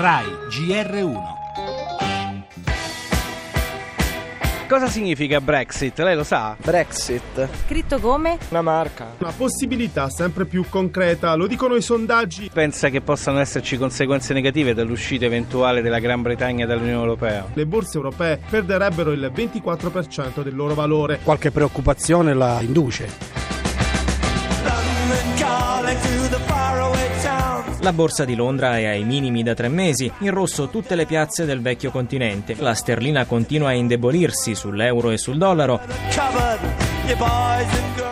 RAI GR1 Cosa significa Brexit? Lei lo sa? Brexit, Scritto come? una marca. Una possibilità sempre più concreta, lo dicono i sondaggi. Pensa che possano esserci conseguenze negative dall'uscita eventuale della Gran Bretagna dall'Unione Europea? Le borse europee perderebbero il 24% del loro valore. qualche preoccupazione la induce. La borsa di Londra è ai minimi da tre mesi, in rosso tutte le piazze del vecchio continente. La sterlina continua a indebolirsi sull'euro e sul dollaro.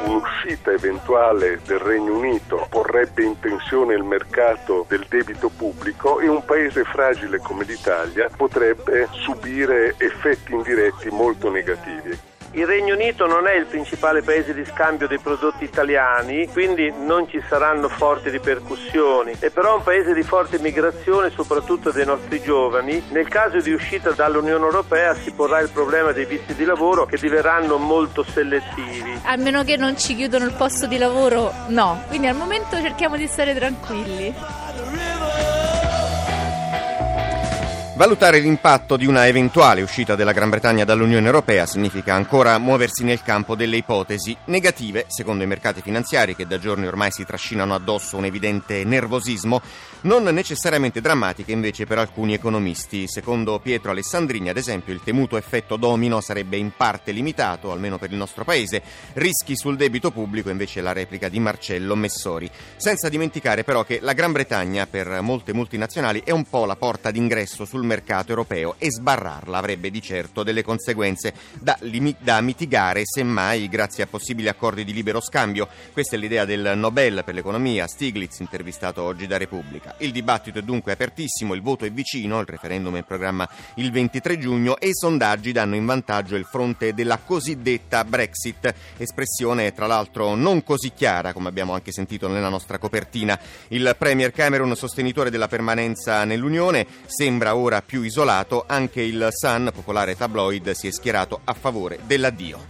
Un'uscita eventuale del Regno Unito porrebbe in tensione il mercato del debito pubblico e un paese fragile come l'Italia potrebbe subire effetti indiretti molto negativi. Il Regno Unito non è il principale paese di scambio dei prodotti italiani, quindi non ci saranno forti ripercussioni. È però un paese di forte migrazione, soprattutto dei nostri giovani. Nel caso di uscita dall'Unione Europea si porrà il problema dei visti di lavoro che diverranno molto selettivi. A meno che non ci chiudono il posto di lavoro, no. Quindi al momento cerchiamo di stare tranquilli. Valutare l'impatto di una eventuale uscita della Gran Bretagna dall'Unione Europea significa ancora muoversi nel campo delle ipotesi negative, secondo i mercati finanziari che da giorni ormai si trascinano addosso un evidente nervosismo, non necessariamente drammatiche invece per alcuni economisti. Secondo Pietro Alessandrini, ad esempio, il temuto effetto domino sarebbe in parte limitato, almeno per il nostro paese, rischi sul debito pubblico invece la replica di Marcello Messori. Senza dimenticare però che la Gran Bretagna per molte multinazionali è un po' la porta d'ingresso sul mercato europeo e sbarrarla avrebbe di certo delle conseguenze da, limi- da mitigare semmai grazie a possibili accordi di libero scambio. Questa è l'idea del Nobel per l'economia, Stiglitz, intervistato oggi da Repubblica. Il dibattito è dunque apertissimo, il voto è vicino, il referendum è in programma il 23 giugno e i sondaggi danno in vantaggio il fronte della cosiddetta Brexit, espressione tra l'altro non così chiara come abbiamo anche sentito nella nostra copertina. Il Premier Cameron, sostenitore della permanenza nell'Unione, sembra ora più isolato, anche il Sun, popolare tabloid, si è schierato a favore dell'addio.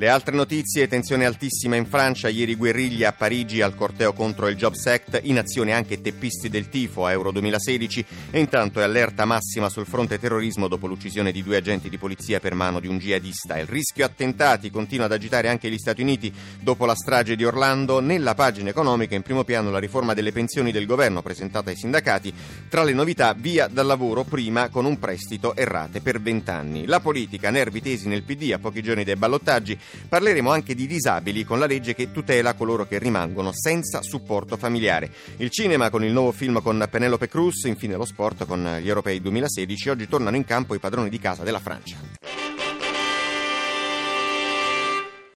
Le altre notizie, tensione altissima in Francia, ieri guerriglia a Parigi al corteo contro il Jobs Act, in azione anche teppisti del tifo a Euro 2016 e intanto è allerta massima sul fronte terrorismo dopo l'uccisione di due agenti di polizia per mano di un jihadista. Il rischio attentati continua ad agitare anche gli Stati Uniti dopo la strage di Orlando. Nella pagina economica in primo piano la riforma delle pensioni del governo presentata ai sindacati, tra le novità via dal lavoro prima con un prestito errate per vent'anni. La politica, nervi tesi nel PD a pochi giorni dai ballottaggi, Parleremo anche di disabili con la legge che tutela coloro che rimangono senza supporto familiare. Il cinema con il nuovo film con Penelope Cruz, infine lo sport con gli europei 2016. Oggi tornano in campo i padroni di casa della Francia.